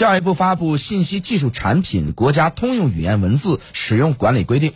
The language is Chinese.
教育部发布信息技术产品国家通用语言文字使用管理规定。